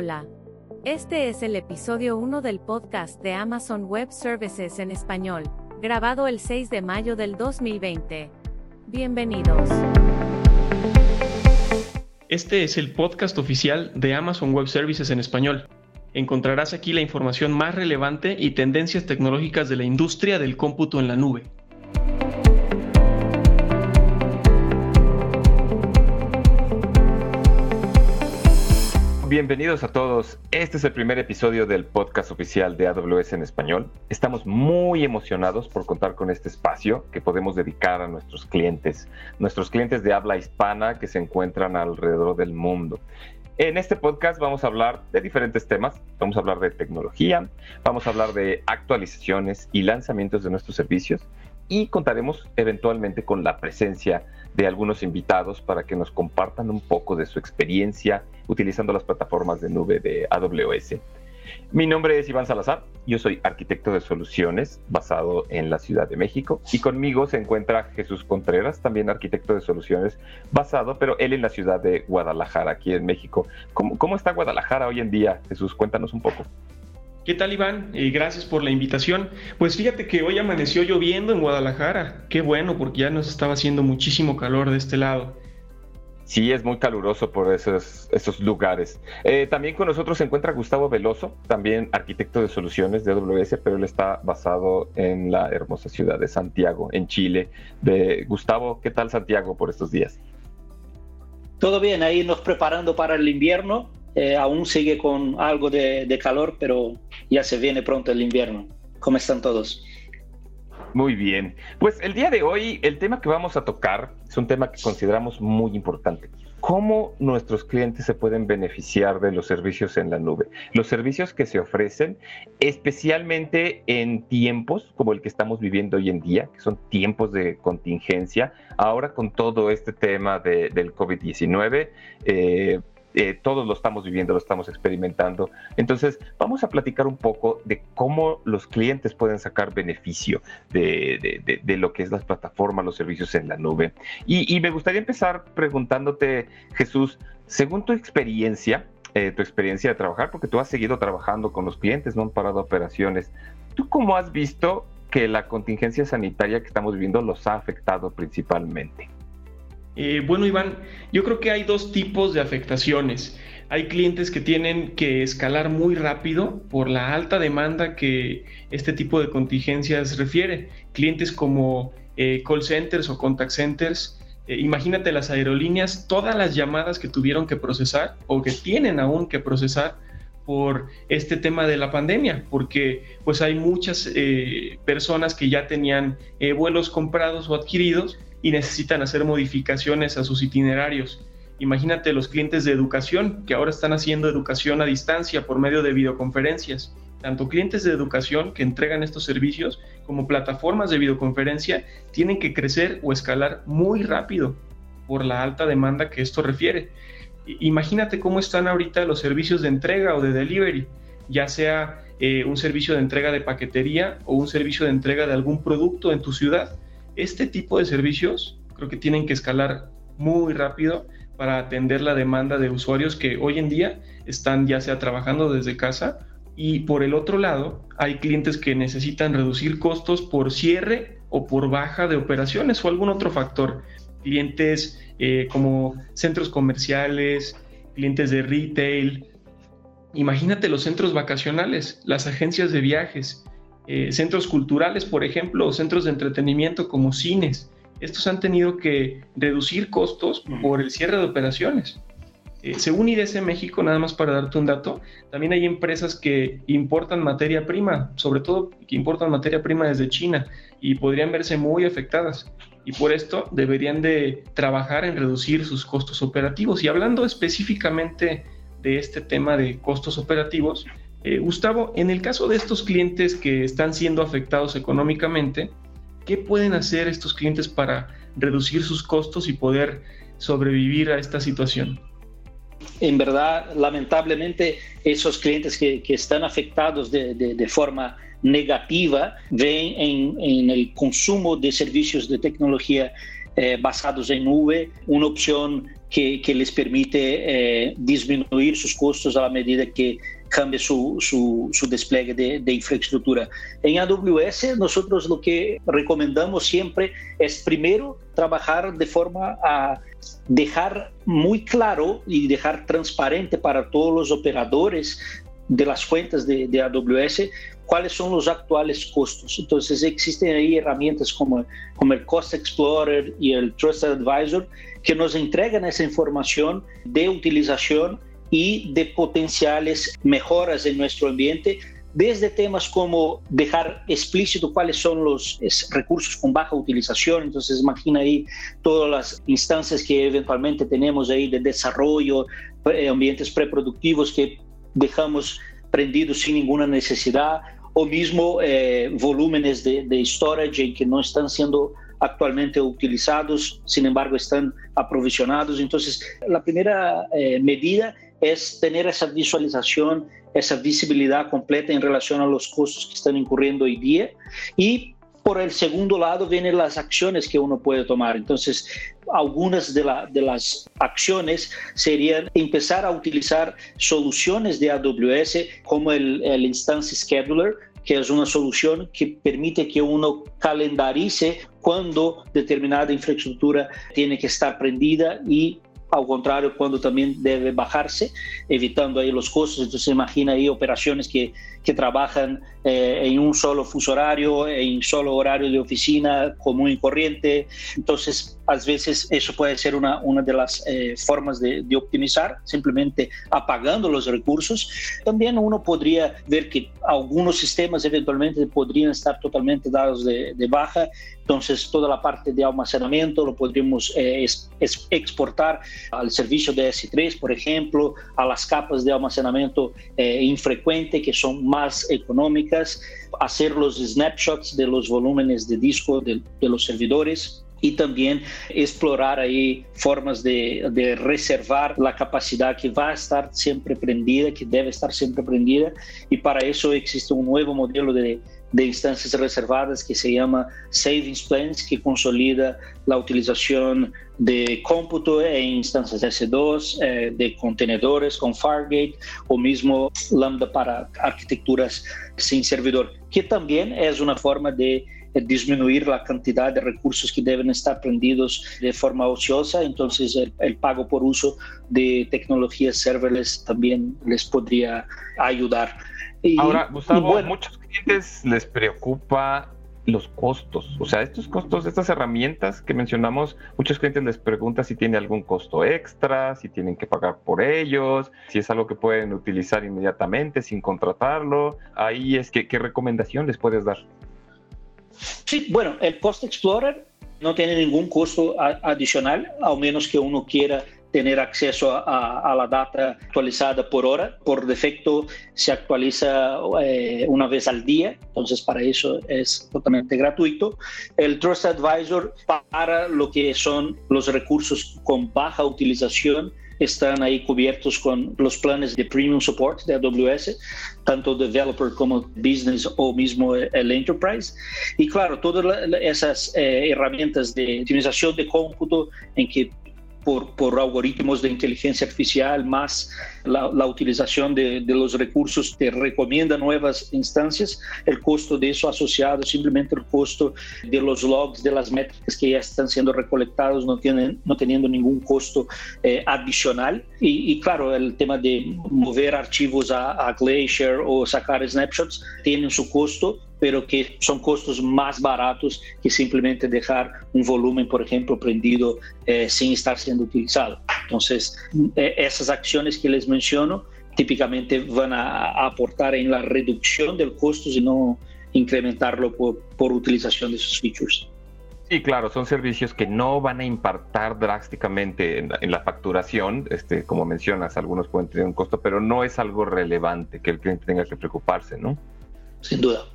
Hola. Este es el episodio 1 del podcast de Amazon Web Services en español, grabado el 6 de mayo del 2020. Bienvenidos. Este es el podcast oficial de Amazon Web Services en español. Encontrarás aquí la información más relevante y tendencias tecnológicas de la industria del cómputo en la nube. Bienvenidos a todos. Este es el primer episodio del podcast oficial de AWS en español. Estamos muy emocionados por contar con este espacio que podemos dedicar a nuestros clientes, nuestros clientes de habla hispana que se encuentran alrededor del mundo. En este podcast vamos a hablar de diferentes temas. Vamos a hablar de tecnología, vamos a hablar de actualizaciones y lanzamientos de nuestros servicios y contaremos eventualmente con la presencia de algunos invitados para que nos compartan un poco de su experiencia utilizando las plataformas de nube de AWS. Mi nombre es Iván Salazar, yo soy arquitecto de soluciones basado en la Ciudad de México y conmigo se encuentra Jesús Contreras, también arquitecto de soluciones basado, pero él en la ciudad de Guadalajara, aquí en México. ¿Cómo, cómo está Guadalajara hoy en día? Jesús, cuéntanos un poco. ¿Qué tal Iván? Eh, gracias por la invitación. Pues fíjate que hoy amaneció lloviendo en Guadalajara. Qué bueno, porque ya nos estaba haciendo muchísimo calor de este lado. Sí, es muy caluroso por esos, esos lugares. Eh, también con nosotros se encuentra Gustavo Veloso, también arquitecto de soluciones de AWS, pero él está basado en la hermosa ciudad de Santiago, en Chile. De, Gustavo, ¿qué tal Santiago por estos días? Todo bien, ahí nos preparando para el invierno. Eh, aún sigue con algo de, calor, pero ya se viene pronto el invierno. ¿Cómo están todos? Muy bien. Pues el día de hoy el tema que vamos a tocar es un tema que consideramos muy importante. ¿Cómo nuestros clientes se pueden beneficiar de los servicios en la nube? Los servicios que se ofrecen, especialmente en tiempos como el que estamos viviendo hoy en día, que son tiempos de contingencia, ahora con todo este tema del COVID-19. Eh, eh, todos lo estamos viviendo, lo estamos experimentando. Entonces, vamos a platicar un poco de cómo los clientes pueden sacar beneficio de, lo que es las plataformas, los servicios en la nube. Y, me gustaría empezar preguntándote, Jesús, según tu experiencia, eh, tu experiencia de trabajar, porque tú has seguido trabajando con los clientes, no han parado operaciones. ¿Tú cómo has visto que la contingencia sanitaria que estamos viviendo los ha afectado principalmente? Eh, bueno, Iván, yo creo que hay dos tipos de afectaciones. Hay clientes que tienen que escalar muy rápido por la alta demanda que este tipo de contingencias refiere. Clientes como eh, call centers o contact centers. Eh, imagínate las aerolíneas, todas las llamadas que tuvieron que procesar o que tienen aún que procesar por este tema de la pandemia, porque pues hay muchas personas que ya tenían vuelos comprados o adquiridos y necesitan hacer modificaciones a sus itinerarios. Imagínate los clientes de educación que ahora están haciendo educación a distancia por medio de videoconferencias. Tanto clientes de educación que entregan estos servicios como plataformas de videoconferencia tienen que crecer o escalar muy rápido por la alta demanda que esto refiere. Imagínate cómo están ahorita los servicios de entrega o de delivery, ya sea eh, un servicio de entrega de paquetería o un servicio de entrega de algún producto en tu ciudad este tipo de servicios creo que tienen que escalar muy rápido para atender la demanda de usuarios que hoy en día están ya sea trabajando desde casa y por el otro lado hay clientes que necesitan reducir costos por cierre o por baja de operaciones o algún otro factor. Clientes eh, como centros comerciales, clientes de retail. Imagínate los centros vacacionales, las agencias de viajes, eh, centros culturales, por ejemplo, o centros de entretenimiento como cines. Estos han tenido que reducir costos por el cierre de operaciones. Eh, según IDS México, nada más para darte un dato, también hay empresas que importan materia prima, sobre todo que importan materia prima desde China y podrían verse muy afectadas. Y por esto deberían de trabajar en reducir sus costos operativos. Y hablando específicamente de este tema de costos operativos, eh, Gustavo, en el caso de estos clientes que están siendo afectados económicamente, ¿qué pueden hacer estos clientes para reducir sus costos y poder sobrevivir a esta situación? En verdad, lamentablemente, esos clientes que, están afectados de, forma negativa ven en, el consumo de servicios de tecnología eh, basados en nube una opción que, que les permite eh, disminuir sus costos a la medida que cambia su, su, su despliegue de, infraestructura. En AWS, nosotros lo que recomendamos siempre es primero trabajar de forma a dejar muy claro y dejar transparente para todos los operadores de las cuentas de, AWS cuáles son los actuales costos. Entonces existen ahí herramientas como, como el Cost Explorer y el Trusted Advisor que nos entregan esa información de utilización y de potenciales mejoras en nuestro ambiente, desde temas como dejar explícito cuáles son los recursos con baja utilización, entonces imagina ahí todas las instancias que eventualmente tenemos ahí de desarrollo, eh, ambientes preproductivos que dejamos prendidos sin ninguna necesidad, o mismo eh, volúmenes de, de storage que no están siendo actualmente utilizados, sin embargo están aprovisionados. Entonces, la primera eh, medida es tener esa visualización, esa visibilidad completa en relación a los costos que están incurriendo hoy día y por el segundo lado vienen las acciones que uno puede tomar. Entonces, algunas de, la, de, las acciones serían empezar a utilizar soluciones de AWS como el, el Instance Scheduler, que es una solución que permite que uno calendarice cuando determinada infraestructura tiene que estar prendida y ao contrário, quando também deve bajar-se, evitando aí os custos. Então, você imagina aí operações que, que trabalham eh, em um solo fuso horário, em solo horário de oficina comum e corrente. Então, às vezes, isso pode ser uma, uma das eh, formas de, de optimizar, simplesmente apagando os recursos. Também uno poderia ver que alguns sistemas eventualmente poderiam estar totalmente dados de, de baja Entonces, toda la parte de almacenamiento lo podríamos eh, es, es exportar al servicio de S3, por ejemplo, a las capas de almacenamiento eh, infrecuente que son más económicas, hacer los snapshots de los volúmenes de disco de, de los servidores y también explorar ahí formas de, de, reservar la capacidad que va a estar siempre prendida, que debe estar siempre prendida, y para eso existe un nuevo modelo de de instancias reservadas que se llama Savings Plans, que consolida la utilización de cómputo en instancias S2, eh, de contenedores con Fargate o mismo Lambda para arquitecturas sin servidor, que también es una forma de disminuir la cantidad de recursos que deben estar prendidos de forma ociosa, entonces el, el pago por uso de tecnologías serverless también les podría ayudar. Y, Ahora, Gustavo, bueno, muchos clientes les preocupa los costos, o sea, estos costos, estas herramientas que mencionamos, muchos clientes les preguntan si tiene algún costo extra, si tienen que pagar por ellos, si es algo que pueden utilizar inmediatamente sin contratarlo. Ahí es que, ¿qué recomendación les puedes dar? Sí, bueno, el Cost Explorer no tiene ningún costo adicional, a menos que uno quiera tener acceso a, a, la data actualizada por hora. Por defecto se actualiza eh, una vez al día, entonces para eso es totalmente gratuito. El Trust Advisor para lo que son los recursos con baja utilización están ahí cubiertos con los planes de Premium Support de AWS, tanto Developer como Business o mismo el Enterprise. Y claro, todas esas eh, herramientas de optimización de cómputo en que por, por, algoritmos de inteligencia artificial, más la, la utilización de, de, los recursos que recomienda nuevas instancias, el costo de eso asociado simplemente el costo de los logs, de las métricas que ya están siendo recolectados, no, tienen, no teniendo ningún costo eh, adicional. Y, y, claro, el tema de mover archivos a, a Glacier o sacar snapshots tienen su costo, pero que son costos más baratos que simplemente dejar un volumen, por ejemplo, prendido eh, sin estar siendo utilizado. Entonces, eh, esas acciones que les menciono típicamente van a, a, aportar en la reducción del costo y no incrementarlo por, por utilización de esos features. Sí, claro, son servicios que no van a impactar drásticamente en la, en la, facturación. Este, como mencionas, algunos pueden tener un costo, pero no es algo relevante que el cliente tenga que preocuparse, ¿no? Sin duda.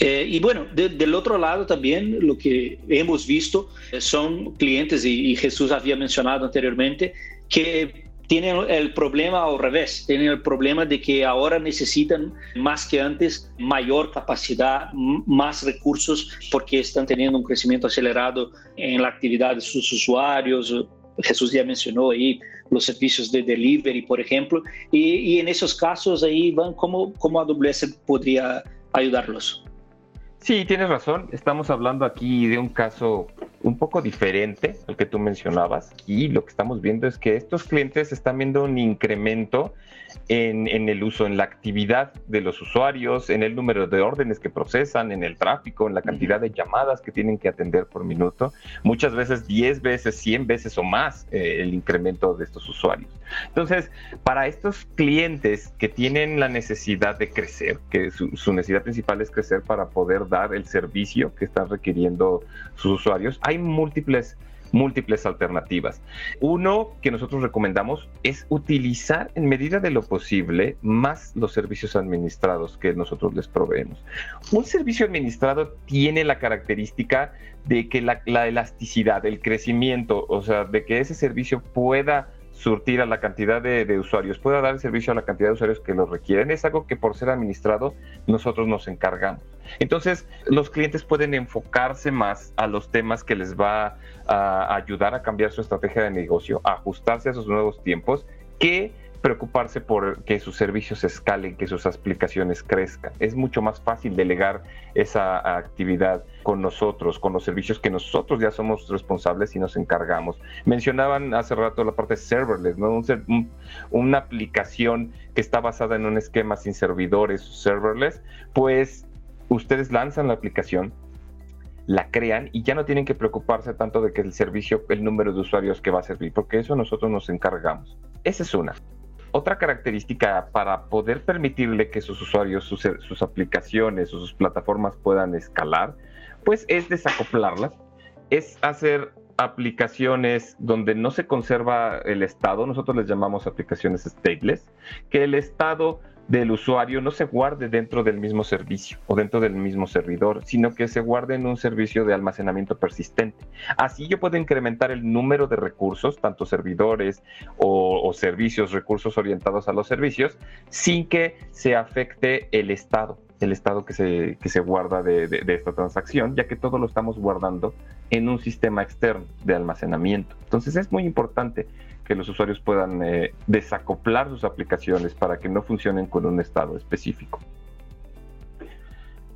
Eh, y bueno, de, del otro lado también lo que hemos visto son clientes, y, y Jesús había mencionado anteriormente, que tienen el problema al revés, tienen el problema de que ahora necesitan más que antes mayor capacidad, más recursos, porque están teniendo un crecimiento acelerado en la actividad de sus usuarios, Jesús ya mencionó ahí los servicios de delivery, por ejemplo, y, en esos casos ahí van cómo, cómo AWS podría ayudarlos. Sí, tienes razón. Estamos hablando aquí de un caso un poco diferente al que tú mencionabas y lo que estamos viendo es que estos clientes están viendo un incremento en, el uso, en la actividad de los usuarios, en el número de órdenes que procesan, en el tráfico, en la cantidad de llamadas que tienen que atender por minuto, muchas veces 10 veces, 100 veces o más eh, el incremento de estos usuarios. Entonces, para estos clientes que tienen la necesidad de crecer, que su, necesidad principal es crecer para poder dar el servicio que están requiriendo sus usuarios, hay múltiples múltiples alternativas. Uno que nosotros recomendamos es utilizar en medida de lo posible más los servicios administrados que nosotros les proveemos. Un servicio administrado tiene la característica de que la, la elasticidad, el crecimiento, o sea, de que ese servicio pueda surtir a la cantidad de, usuarios, pueda dar servicio a la cantidad de usuarios que lo requieren, es algo que por ser administrado nosotros nos encargamos. Entonces, los clientes pueden enfocarse más a los temas que les va a ayudar a cambiar su estrategia de negocio, a ajustarse a esos nuevos tiempos, que preocuparse por que sus servicios escalen, que sus aplicaciones crezcan. Es mucho más fácil delegar esa actividad con nosotros, con los servicios que nosotros ya somos responsables y nos encargamos. Mencionaban hace rato la parte serverless, ¿no? una aplicación que está basada en un esquema sin servidores serverless, pues ustedes lanzan la aplicación, la crean y ya no tienen que preocuparse tanto de que el servicio, el número de usuarios que va a servir, porque eso nosotros nos encargamos. Esa es una. Otra característica para poder permitirle que sus usuarios, sus, aplicaciones o sus plataformas puedan escalar, pues es desacoplarlas, es hacer aplicaciones donde no se conserva el estado, nosotros les llamamos aplicaciones stateless, que el estado del usuario no se guarde dentro del mismo servicio o dentro del mismo servidor, sino que se guarde en un servicio de almacenamiento persistente. Así yo puedo incrementar el número de recursos, tanto servidores o, servicios, recursos orientados a los servicios, sin que se afecte el estado el estado que se, se guarda de, de, esta transacción, ya que todo lo estamos guardando en un sistema externo de almacenamiento. Entonces es muy importante que los usuarios puedan eh, desacoplar sus aplicaciones para que no funcionen con un estado específico.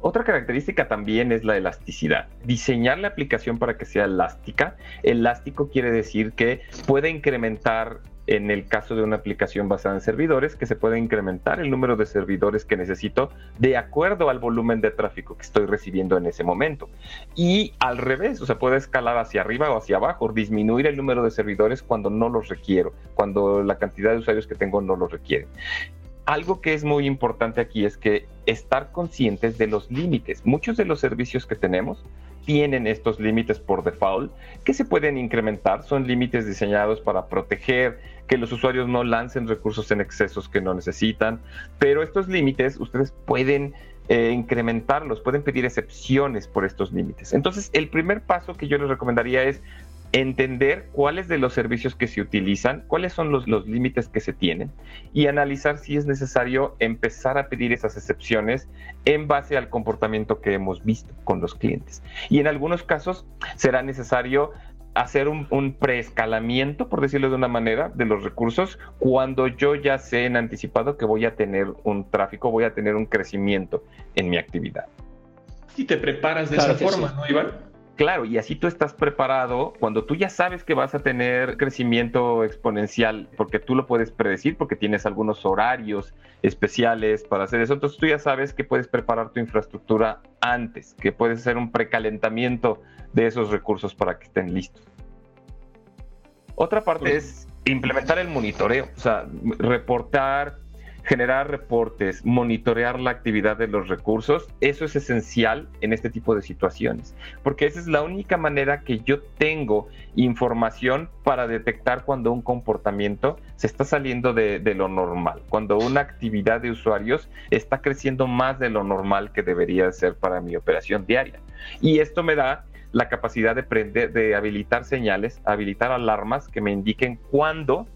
Otra característica también es la elasticidad. Diseñar la aplicación para que sea elástica. Elástico quiere decir que puede incrementar en el caso de una aplicación basada en servidores, que se puede incrementar el número de servidores que necesito de acuerdo al volumen de tráfico que estoy recibiendo en ese momento. Y al revés, o sea, puede escalar hacia arriba o hacia abajo, disminuir el número de servidores cuando no los requiero, cuando la cantidad de usuarios que tengo no los requiere algo que es muy importante aquí es que estar conscientes de los límites. Muchos de los servicios que tenemos tienen estos límites por default que se pueden incrementar. Son límites diseñados para proteger que los usuarios no lancen recursos en excesos que no necesitan. Pero estos límites ustedes pueden eh, incrementarlos, pueden pedir excepciones por estos límites. Entonces, el primer paso que yo les recomendaría es entender cuáles de los servicios que se utilizan, cuáles son los, límites que se tienen y analizar si es necesario empezar a pedir esas excepciones en base al comportamiento que hemos visto con los clientes. Y en algunos casos será necesario hacer un, un, preescalamiento, por decirlo de una manera, de los recursos cuando yo ya sé en anticipado que voy a tener un tráfico, voy a tener un crecimiento en mi actividad. Y te preparas de esa forma, ¿no, Iván? Claro, y así tú estás preparado cuando tú ya sabes que vas a tener crecimiento exponencial, porque tú lo puedes predecir, porque tienes algunos horarios especiales para hacer eso. Entonces tú ya sabes que puedes preparar tu infraestructura antes, que puedes hacer un precalentamiento de esos recursos para que estén listos. Otra parte es implementar el monitoreo, o sea, reportar generar reportes, monitorear la actividad de los recursos, eso es esencial en este tipo de situaciones, porque esa es la única manera que yo tengo información para detectar cuando un comportamiento se está saliendo de, lo normal, cuando una actividad de usuarios está creciendo más de lo normal que debería ser para mi operación diaria. Y esto me da la capacidad de, prender, de habilitar señales, habilitar alarmas que me indiquen cuándo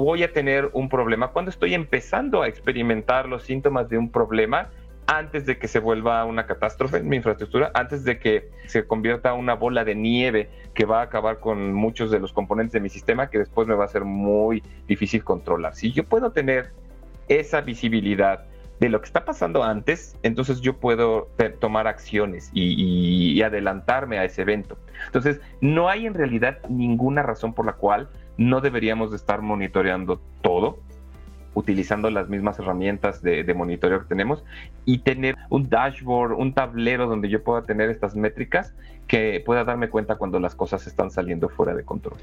voy a tener un problema, cuando estoy empezando a experimentar los síntomas de un problema antes de que se vuelva una catástrofe en mi infraestructura, antes de que se convierta una bola de nieve que va a acabar con muchos de los componentes de mi sistema que después me va a ser muy difícil controlar. Si yo puedo tener esa visibilidad de lo que está pasando antes, entonces yo puedo tomar acciones y, adelantarme a ese evento. Entonces, no hay en realidad ninguna razón por la cual no deberíamos de estar monitoreando todo utilizando las mismas herramientas de, monitoreo que tenemos y tener un dashboard, un tablero donde yo pueda tener estas métricas que pueda darme cuenta cuando las cosas están saliendo fuera de control.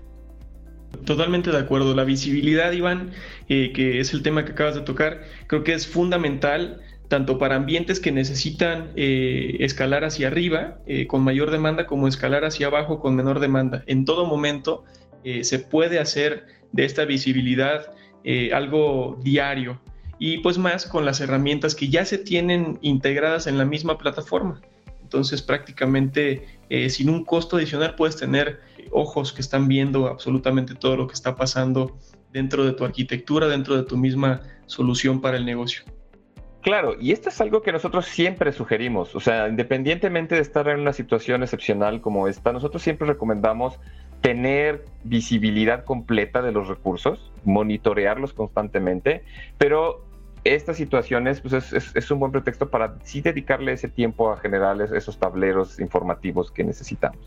Totalmente de acuerdo. La visibilidad, Iván, eh, que es el tema que acabas de tocar, creo que es fundamental tanto para ambientes que necesitan eh, escalar hacia arriba eh, con mayor demanda como escalar hacia abajo con menor demanda. En todo momento se puede hacer de esta visibilidad eh, algo diario y pues más con las herramientas que ya se tienen integradas en la misma plataforma. Entonces prácticamente eh, sin un costo adicional puedes tener ojos que están viendo absolutamente todo lo que está pasando dentro de tu arquitectura, dentro de tu misma solución para el negocio. Claro, y esto es algo que nosotros siempre sugerimos, o sea, independientemente de estar en una situación excepcional como esta, nosotros siempre recomendamos tener visibilidad completa de los recursos, monitorearlos constantemente, pero estas situaciones pues es, un buen pretexto para sí dedicarle ese tiempo a generar esos tableros informativos que necesitamos.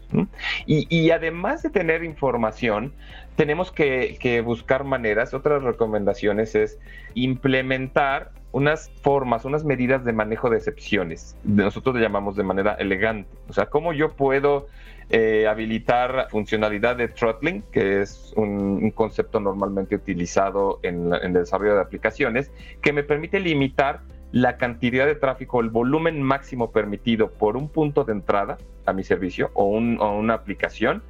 Y, además de tener información, tenemos que, que buscar maneras, otras recomendaciones es implementar unas formas, unas medidas de manejo de excepciones. Nosotros le llamamos de manera elegante. O sea, cómo yo puedo eh, habilitar funcionalidad de throttling, que es un, concepto normalmente utilizado en, el desarrollo de aplicaciones, que me permite limitar la cantidad de tráfico, el volumen máximo permitido por un punto de entrada a mi servicio o, o una aplicación,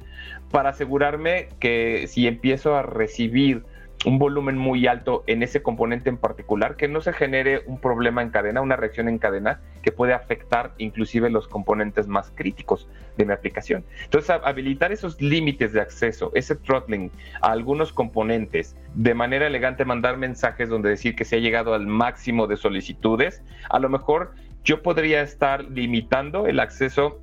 para asegurarme que si empiezo a recibir un volumen muy alto en ese componente en particular, que no se genere un problema en cadena, una reacción en cadena que puede afectar inclusive los componentes más críticos de mi aplicación. Entonces, habilitar esos límites de acceso, ese throttling a algunos componentes, de manera elegante mandar mensajes donde decir que se ha llegado al máximo de solicitudes, a lo mejor yo podría estar limitando el acceso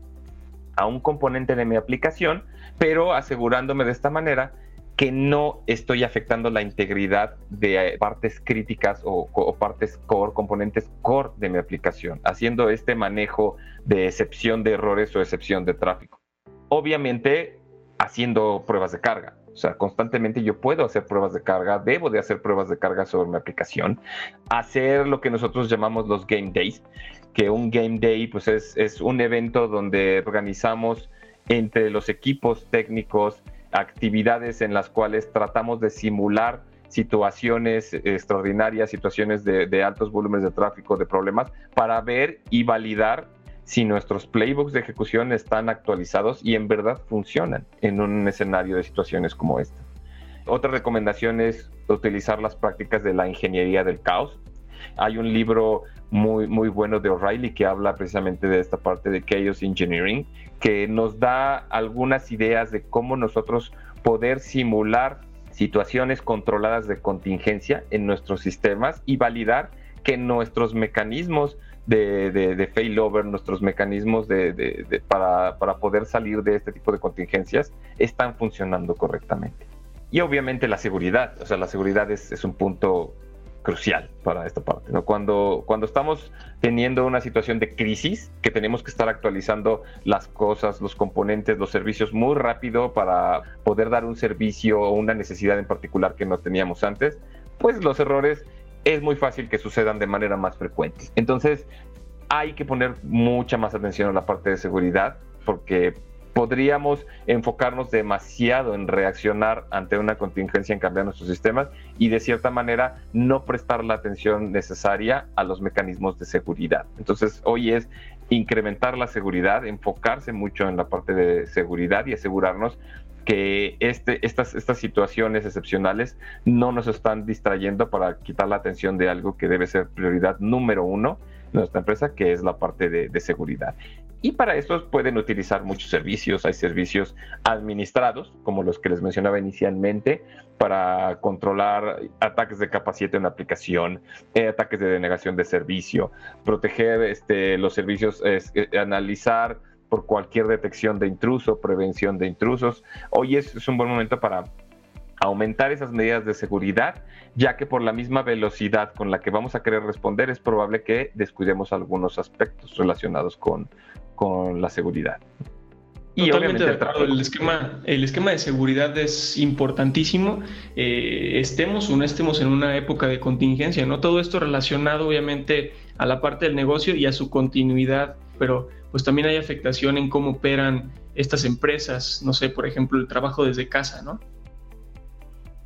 a un componente de mi aplicación, pero asegurándome de esta manera que no estoy afectando la integridad de eh, partes críticas o, partes core, componentes core de mi aplicación, haciendo este manejo de excepción de errores o excepción de tráfico. Obviamente, haciendo pruebas de carga. O sea, constantemente yo puedo hacer pruebas de carga, debo de hacer pruebas de carga sobre mi aplicación, hacer lo que nosotros llamamos los game days, que un game day pues es, es un evento donde organizamos entre los equipos técnicos, actividades en las cuales tratamos de simular situaciones extraordinarias, situaciones de, altos volúmenes de tráfico, de problemas, para ver y validar si nuestros playbooks de ejecución están actualizados y en verdad funcionan en un escenario de situaciones como esta. Otra recomendación es utilizar las prácticas de la ingeniería del caos. Hay un libro muy, muy bueno de O'Reilly que habla precisamente de esta parte de Chaos Engineering, que nos da algunas ideas de cómo nosotros poder simular situaciones controladas de contingencia en nuestros sistemas y validar que nuestros mecanismos de, failover, nuestros mecanismos de, para, para poder salir de este tipo de contingencias están funcionando correctamente. Y obviamente la seguridad, o sea, la seguridad es, es un punto crucial para esta parte. ¿no? Cuando, cuando estamos teniendo una situación de crisis, que tenemos que estar actualizando las cosas, los componentes, los servicios muy rápido para poder dar un servicio o una necesidad en particular que no teníamos antes, pues los errores es muy fácil que sucedan de manera más frecuente. Entonces, hay que poner mucha más atención a la parte de seguridad porque podríamos enfocarnos demasiado en reaccionar ante una contingencia en cambiar nuestros sistemas y de cierta manera no prestar la atención necesaria a los mecanismos de seguridad. Entonces hoy es incrementar la seguridad, enfocarse mucho en la parte de seguridad y asegurarnos que este, estas, estas situaciones excepcionales no nos están distrayendo para quitar la atención de algo que debe ser prioridad número uno de nuestra empresa, que es la parte de seguridad. Y para eso pueden utilizar muchos servicios. Hay servicios administrados, como los que les mencionaba inicialmente, para controlar ataques de capa 7 en la aplicación, eh, ataques de denegación de servicio, proteger este, los servicios, eh, analizar por cualquier detección de intruso, prevención de intrusos. Hoy es un buen momento para aumentar esas medidas de seguridad, ya que por la misma velocidad con la que vamos a querer responder es probable que descuidemos algunos aspectos relacionados con, con la seguridad. Y obviamente el, esquema, el esquema de seguridad es importantísimo, eh, estemos o no estemos en una época de contingencia, ¿no? Todo esto relacionado obviamente a la parte del negocio y a su continuidad, pero pues también hay afectación en cómo operan estas empresas, no sé, por ejemplo, el trabajo desde casa, ¿no?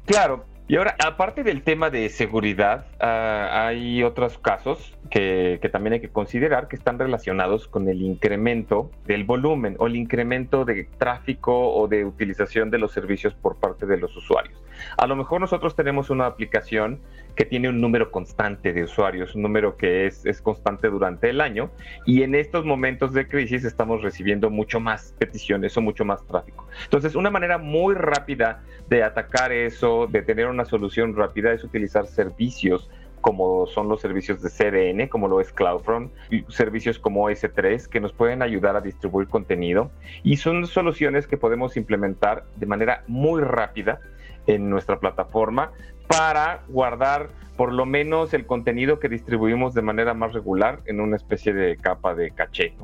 Claro, y ahora, aparte del tema de seguridad, ah, hay otros casos que, también hay que considerar que están relacionados con el incremento del volumen o el incremento de tráfico o de utilización de los servicios por parte de los usuarios. A lo mejor nosotros tenemos una aplicación que tiene un número constante de usuarios, un número que es, es constante durante el año, y en estos momentos de crisis estamos recibiendo mucho más peticiones o mucho más tráfico. Entonces, una manera muy rápida de atacar eso, de tener una solución rápida, es utilizar servicios como son los servicios de CDN, como lo es CloudFront, servicios como S3 que nos pueden ayudar a distribuir contenido y son soluciones que podemos implementar de manera muy rápida en nuestra plataforma para guardar por lo menos el contenido que distribuimos de manera más regular en una especie de capa de caché.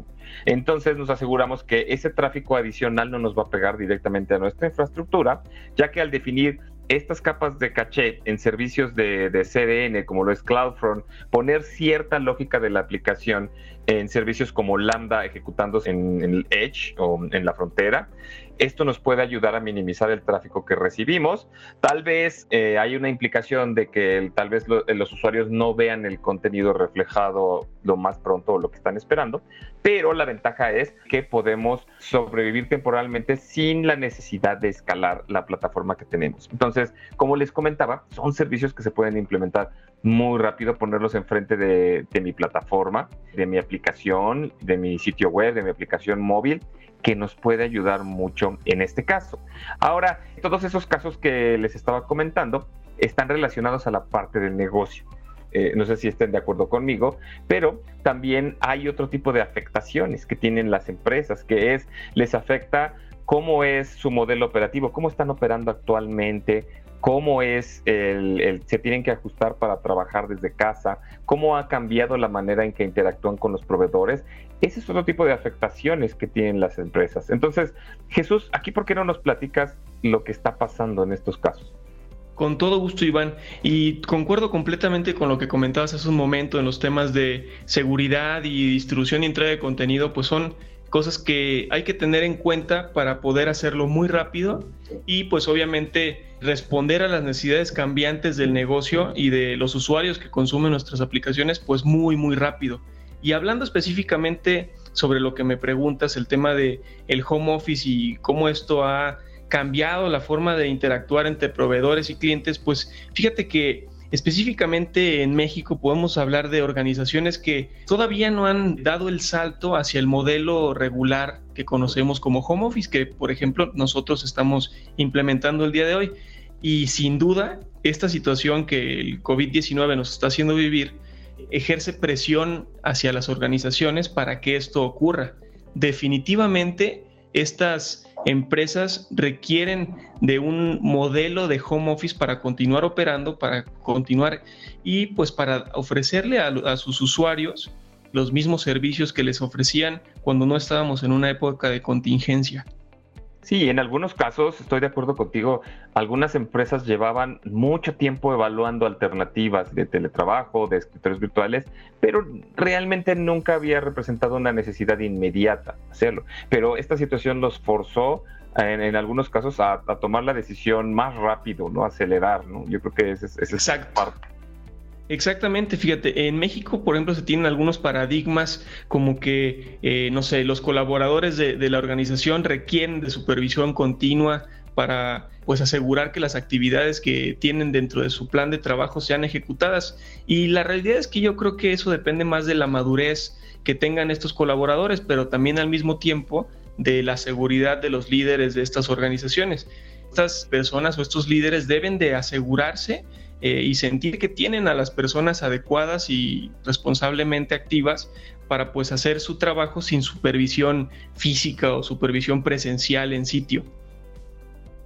Entonces nos aseguramos que ese tráfico adicional no nos va a pegar directamente a nuestra infraestructura, ya que al definir estas capas de caché en servicios de, CDN, como lo es CloudFront, poner cierta lógica de la aplicación en servicios como Lambda ejecutándose en, el Edge o en la frontera, esto nos puede ayudar a minimizar el tráfico que recibimos. Tal vez eh, hay una implicación de que tal vez los usuarios no vean el contenido reflejado lo más pronto o lo que están esperando, pero la ventaja es que podemos sobrevivir temporalmente sin la necesidad de escalar la plataforma que tenemos. Entonces, como les comentaba, son servicios que se pueden implementar muy rápido, ponerlos enfrente de, de mi plataforma, de mi aplicación, de mi sitio web, de mi aplicación móvil que nos puede ayudar mucho en este caso. Ahora, todos esos casos que les estaba comentando están relacionados a la parte del negocio. Eh, no sé si estén de acuerdo conmigo, pero también hay otro tipo de afectaciones que tienen las empresas, que es, les afecta cómo es su modelo operativo, cómo están operando actualmente, cómo es el, se tienen que ajustar para trabajar desde casa, cómo ha cambiado la manera en que interactúan con los proveedores. Ese es otro tipo de afectaciones que tienen las empresas. Entonces, Jesús, aquí por qué no nos platicas lo que está pasando en estos casos? Con todo gusto, Iván. Y concuerdo completamente con lo que comentabas hace un momento en los temas de seguridad y distribución y entrega de contenido, pues son cosas que hay que tener en cuenta para poder hacerlo muy rápido y pues obviamente responder a las necesidades cambiantes del negocio y de los usuarios que consumen nuestras aplicaciones pues muy muy rápido. Y hablando específicamente sobre lo que me preguntas, el tema de el home office y cómo esto ha cambiado la forma de interactuar entre proveedores y clientes, pues fíjate que Específicamente en México podemos hablar de organizaciones que todavía no han dado el salto hacia el modelo regular que conocemos como home office, que por ejemplo nosotros estamos implementando el día de hoy. Y sin duda, esta situación que el COVID-19 nos está haciendo vivir ejerce presión hacia las organizaciones para que esto ocurra. Definitivamente, estas empresas requieren de un modelo de home office para continuar operando, para continuar y pues para ofrecerle a, sus usuarios los mismos servicios que les ofrecían cuando no estábamos en una época de contingencia. Sí, en algunos casos, estoy de acuerdo contigo, algunas empresas llevaban mucho tiempo evaluando alternativas de teletrabajo, de escritorios virtuales, pero realmente nunca había representado una necesidad inmediata hacerlo. Pero esta situación los forzó en, algunos casos a, tomar la decisión más rápido, ¿no? Acelerar, ¿no? Yo creo que ese, es parte. Exactamente, fíjate, en México, por ejemplo, se tienen algunos paradigmas como que, eh, no sé, los colaboradores de, la organización requieren de supervisión continua para pues asegurar que las actividades que tienen dentro de su plan de trabajo sean ejecutadas. Y la realidad es que yo creo que eso depende más de la madurez que tengan estos colaboradores, pero también al mismo tiempo de la seguridad de los líderes de estas organizaciones. Estas personas o estos líderes deben de asegurarse eh, y sentir que tienen a las personas adecuadas y responsablemente activas para pues hacer su trabajo sin supervisión física o supervisión presencial en sitio.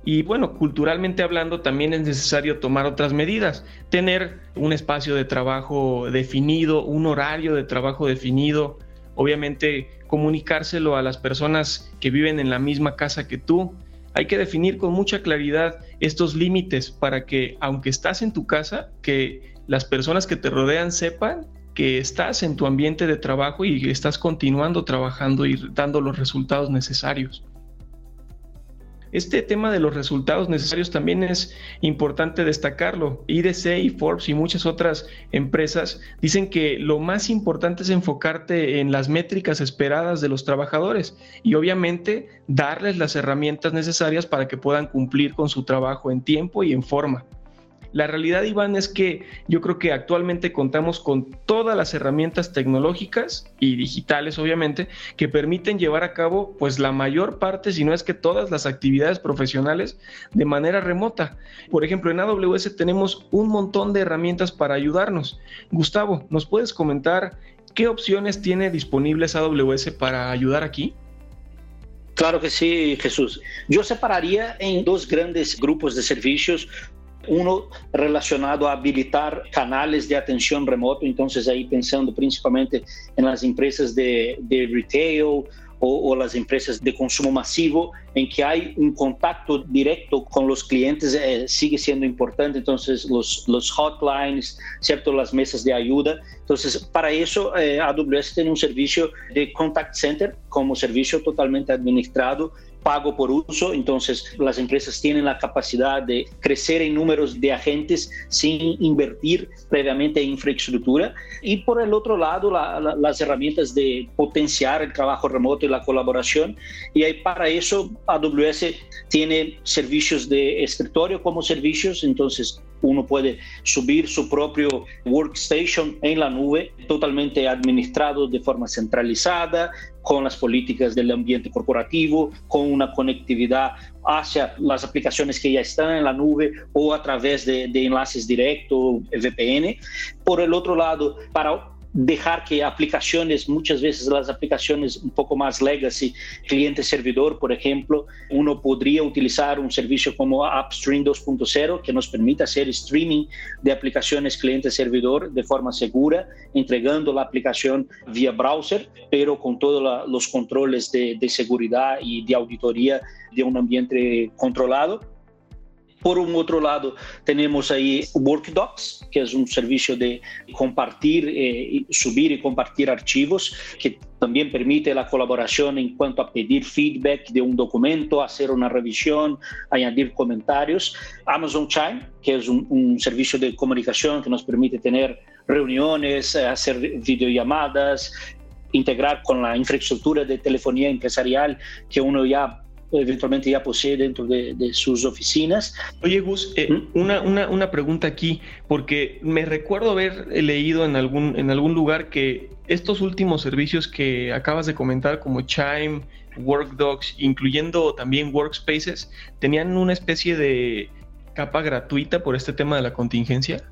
Y bueno, culturalmente hablando también es necesario tomar otras medidas, tener un espacio de trabajo definido, un horario de trabajo definido, obviamente comunicárselo a las personas que viven en la misma casa que tú. Hay que definir con mucha claridad estos límites para que, aunque estás en tu casa, que las personas que te rodean sepan que estás en tu ambiente de trabajo y estás continuando trabajando y dando los resultados necesarios. Este tema de los resultados necesarios también es importante destacarlo. IDC y Forbes y muchas otras empresas dicen que lo más importante es enfocarte en las métricas esperadas de los trabajadores y obviamente darles las herramientas necesarias para que puedan cumplir con su trabajo en tiempo y en forma. La realidad, Iván, es que yo creo que actualmente contamos con todas las herramientas tecnológicas y digitales, obviamente, que permiten llevar a cabo, pues, la mayor parte, si no es que todas las actividades profesionales de manera remota. Por ejemplo, en AWS tenemos un montón de herramientas para ayudarnos. Gustavo, ¿nos puedes comentar qué opciones tiene disponibles AWS para ayudar aquí? Claro que sí, Jesús. Yo separaría en dos grandes grupos de servicios. Uno relacionado a habilitar canales de atención remoto, entonces ahí pensando principalmente en las empresas de, de retail o, o, las empresas de consumo masivo, en que hay un contacto directo con los clientes, eh, sigue siendo importante. Entonces, los, los hotlines, ¿cierto? Las mesas de ayuda. Entonces, para eso, eh, AWS tiene un servicio de contact center como servicio totalmente administrado pago por uso, entonces las empresas tienen la capacidad de crecer en números de agentes sin invertir previamente en infraestructura. Y por el otro lado, la, la, las herramientas de potenciar el trabajo remoto y la colaboración. Y ahí para eso AWS tiene servicios de escritorio como servicios, entonces uno puede subir su propio workstation en la nube, totalmente administrado de forma centralizada, con las políticas del ambiente corporativo, con una conectividad hacia las aplicaciones que ya están en la nube o a través de, de enlaces directos, VPN. Por el otro lado, para dejar que aplicaciones, muchas veces las aplicaciones un poco más legacy, cliente-servidor, por ejemplo, uno podría utilizar un servicio como Upstream 2.0 que nos permite hacer streaming de aplicaciones cliente-servidor de forma segura, entregando la aplicación vía browser, pero con todos los controles de seguridad y de auditoría de un ambiente controlado. Por un otro lado, tenemos ahí WorkDocs, que es un servicio de compartir, eh, subir y compartir archivos, que también permite la colaboración en cuanto a pedir feedback de un documento, hacer una revisión, añadir comentarios. Amazon Chime, que es un, un servicio de comunicación que nos permite tener reuniones, eh, hacer videollamadas, integrar con la infraestructura de telefonía empresarial que uno ya eventualmente ya posee dentro de, de sus oficinas. Oye, Gus, eh, ¿Mm? una, una, una, pregunta aquí, porque me recuerdo haber leído en algún, en algún lugar que estos últimos servicios que acabas de comentar, como Chime, WorkDocs, incluyendo también Workspaces, tenían una especie de capa gratuita por este tema de la contingencia.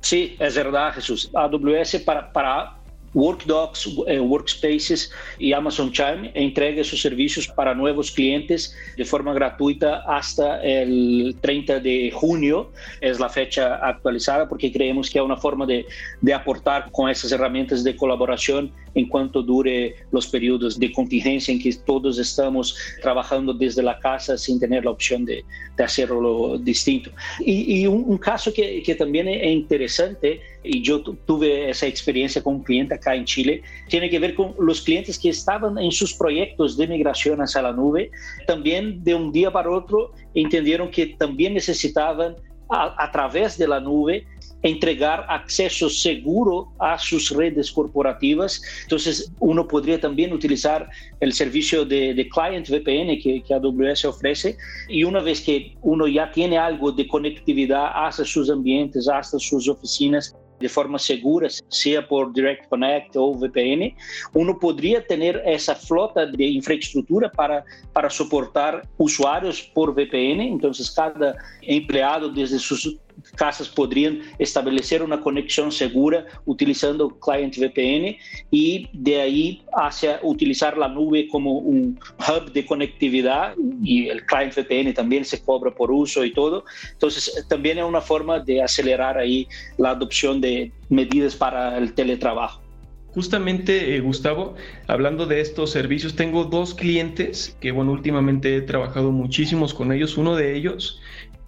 Sí, es verdad, Jesús. AWS para, para Workdocs, eh, Workspaces y Amazon Chime entrega sus servicios para nuevos clientes de forma gratuita hasta el 30 de junio. Es la fecha actualizada porque creemos que es una forma de, de aportar con esas herramientas de colaboración en cuanto dure los periodos de contingencia en que todos estamos trabajando desde la casa sin tener la opción de, de hacerlo distinto. Y, y un, un, caso que, que también es interesante, y yo tuve esa experiencia con un cliente acá en Chile, tiene que ver con los clientes que estaban en sus proyectos de migración hacia la nube, también de un día para otro entendieron que también necesitaban a, través de la nube entregar acceso seguro a sus redes corporativas. Entonces, uno podría también utilizar el servicio de, de Client VPN que, que, AWS ofrece y una vez que uno ya tiene algo de conectividad hacia sus ambientes, hasta sus oficinas, de forma segura, sea por Direct Connect ou VPN, uno podría tener esa flota de infraestructura para, para soportar usuarios por VPN. Entonces, cada empleado desde sus casas podrían establecer una conexión segura utilizando Client VPN y de ahí hacia utilizar la nube como un hub de conectividad y el Client VPN también se cobra por uso y todo. Entonces, también es una forma de acelerar ahí la adopción de medidas para el teletrabajo. Justamente, eh, Gustavo, hablando de estos servicios, tengo dos clientes que, bueno, últimamente he trabajado muchísimos con ellos. Uno de ellos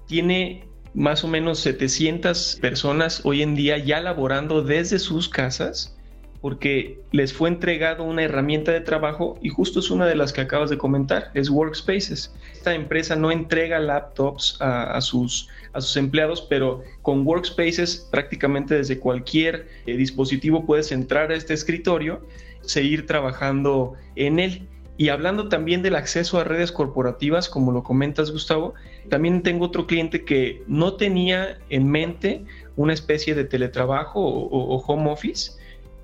tiene más o menos 700 personas hoy en día ya laborando desde sus casas porque les fue entregado una herramienta de trabajo y justo es una de las que acabas de comentar, es Workspaces. Esta empresa no entrega laptops a, sus, a sus empleados, pero con Workspaces prácticamente desde cualquier eh, dispositivo puedes entrar a este escritorio, seguir trabajando en él. Y hablando también del acceso a redes corporativas, como lo comentas Gustavo, también tengo otro cliente que no tenía en mente una especie de teletrabajo o, home office,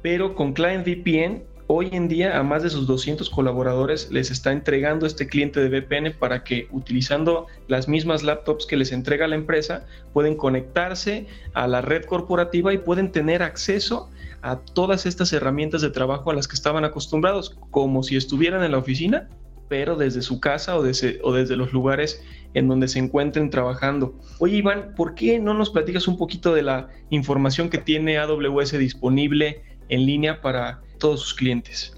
pero con Client VPN hoy en día a más de sus 200 colaboradores les está entregando este cliente de VPN para que utilizando las mismas laptops que les entrega la empresa pueden conectarse a la red corporativa y pueden tener acceso a todas estas herramientas de trabajo a las que estaban acostumbrados, como si estuvieran en la oficina, pero desde su casa o desde, o desde los lugares en donde se encuentren trabajando. Oye Iván, ¿por qué no nos platicas un poquito de la información que tiene AWS disponible en línea para todos sus clientes?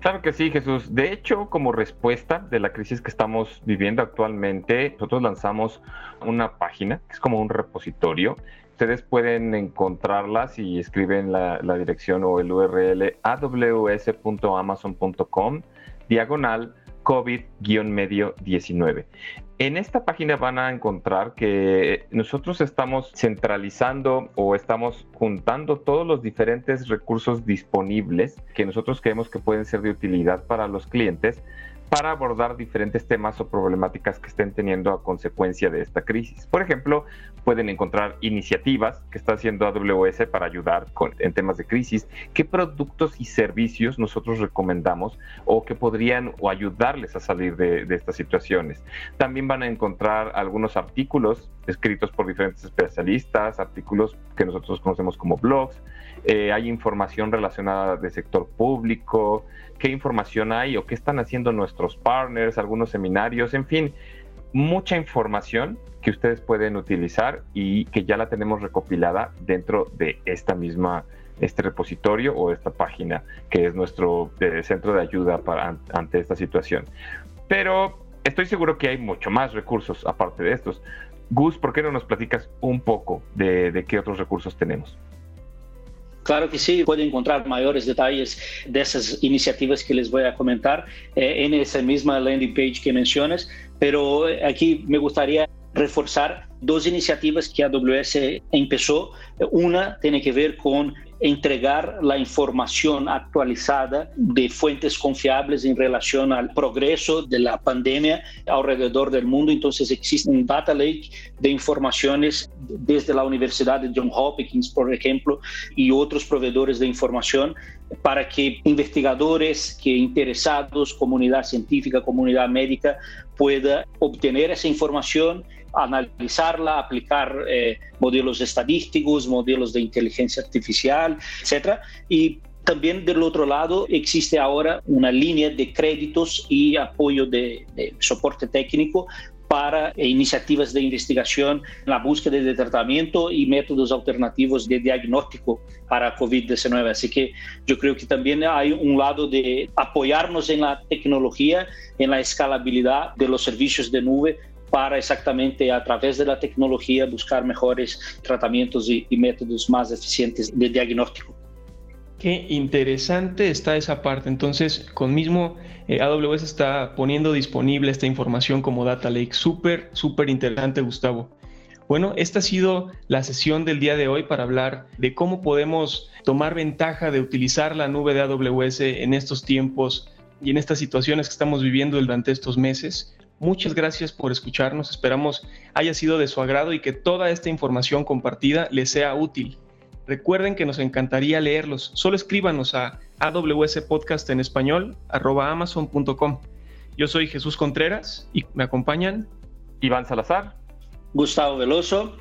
Claro que sí, Jesús. De hecho, como respuesta de la crisis que estamos viviendo actualmente, nosotros lanzamos una página que es como un repositorio Ustedes pueden encontrarla si escriben la, dirección o el URL aws.amazon.com diagonal COVID-medio 19. En esta página van a encontrar que nosotros estamos centralizando o estamos juntando todos los diferentes recursos disponibles que nosotros creemos que pueden ser de utilidad para los clientes para abordar diferentes temas o problemáticas que estén teniendo a consecuencia de esta crisis. Por ejemplo, pueden encontrar iniciativas que está haciendo AWS para ayudar en temas de crisis, qué productos y servicios nosotros recomendamos o que podrían o ayudarles a salir de, de estas situaciones. También van a encontrar algunos artículos escritos por diferentes especialistas, artículos que nosotros conocemos como blogs, eh, hay información relacionada de sector público, qué información hay o qué están haciendo nuestros partners, algunos seminarios, en fin, mucha información que ustedes pueden utilizar y que ya la tenemos recopilada dentro de esta misma este repositorio o esta página que es nuestro eh, centro de ayuda para, ante esta situación. Pero estoy seguro que hay mucho más recursos aparte de estos. Gus, ¿por qué no nos platicas un poco de qué otros recursos tenemos? Claro que sí, pueden encontrar mayores detalles de esas iniciativas que les voy a comentar eh, en esa misma landing page que mencionas, pero eh, aquí me gustaría reforzar dos iniciativas que AWS empezó. Una tiene que ver con entregar la información actualizada de fuentes confiables en relación al progreso de la pandemia alrededor del mundo. Entonces existe un data lake de informaciones desde la Universidad de Johns Hopkins, por ejemplo, y otros proveedores de información para que investigadores, que interesados, comunidad científica, comunidad médica, pueda obtener esa información analizarla, aplicar eh, modelos estadísticos, modelos de inteligencia artificial, etc. Y también del otro lado existe ahora una línea de créditos y apoyo de, de soporte técnico para iniciativas de investigación en la búsqueda de tratamiento y métodos alternativos de diagnóstico para COVID-19. Así que yo creo que también hay un lado de apoyarnos en la tecnología, en la escalabilidad de los servicios de nube para exactamente a través de la tecnología buscar mejores tratamientos y, métodos más eficientes de diagnóstico. Qué interesante está esa parte. Entonces, con mismo eh, AWS está poniendo disponible esta información como Data Lake. Súper, súper interesante, Gustavo. Bueno, esta ha sido la sesión del día de hoy para hablar de cómo podemos tomar ventaja de utilizar la nube de AWS en estos tiempos y en estas situaciones que estamos viviendo durante estos meses. Muchas gracias por escucharnos. Esperamos haya sido de su agrado y que toda esta información compartida les sea útil. Recuerden que nos encantaría leerlos. Solo escríbanos a AWS Podcast en español, arroba amazon.com. Yo soy Jesús Contreras y me acompañan Iván Salazar, Gustavo Veloso.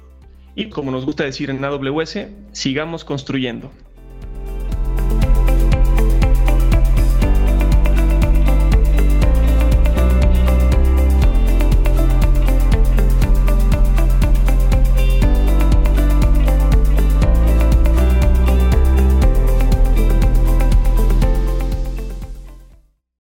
Y como nos gusta decir en AWS, sigamos construyendo.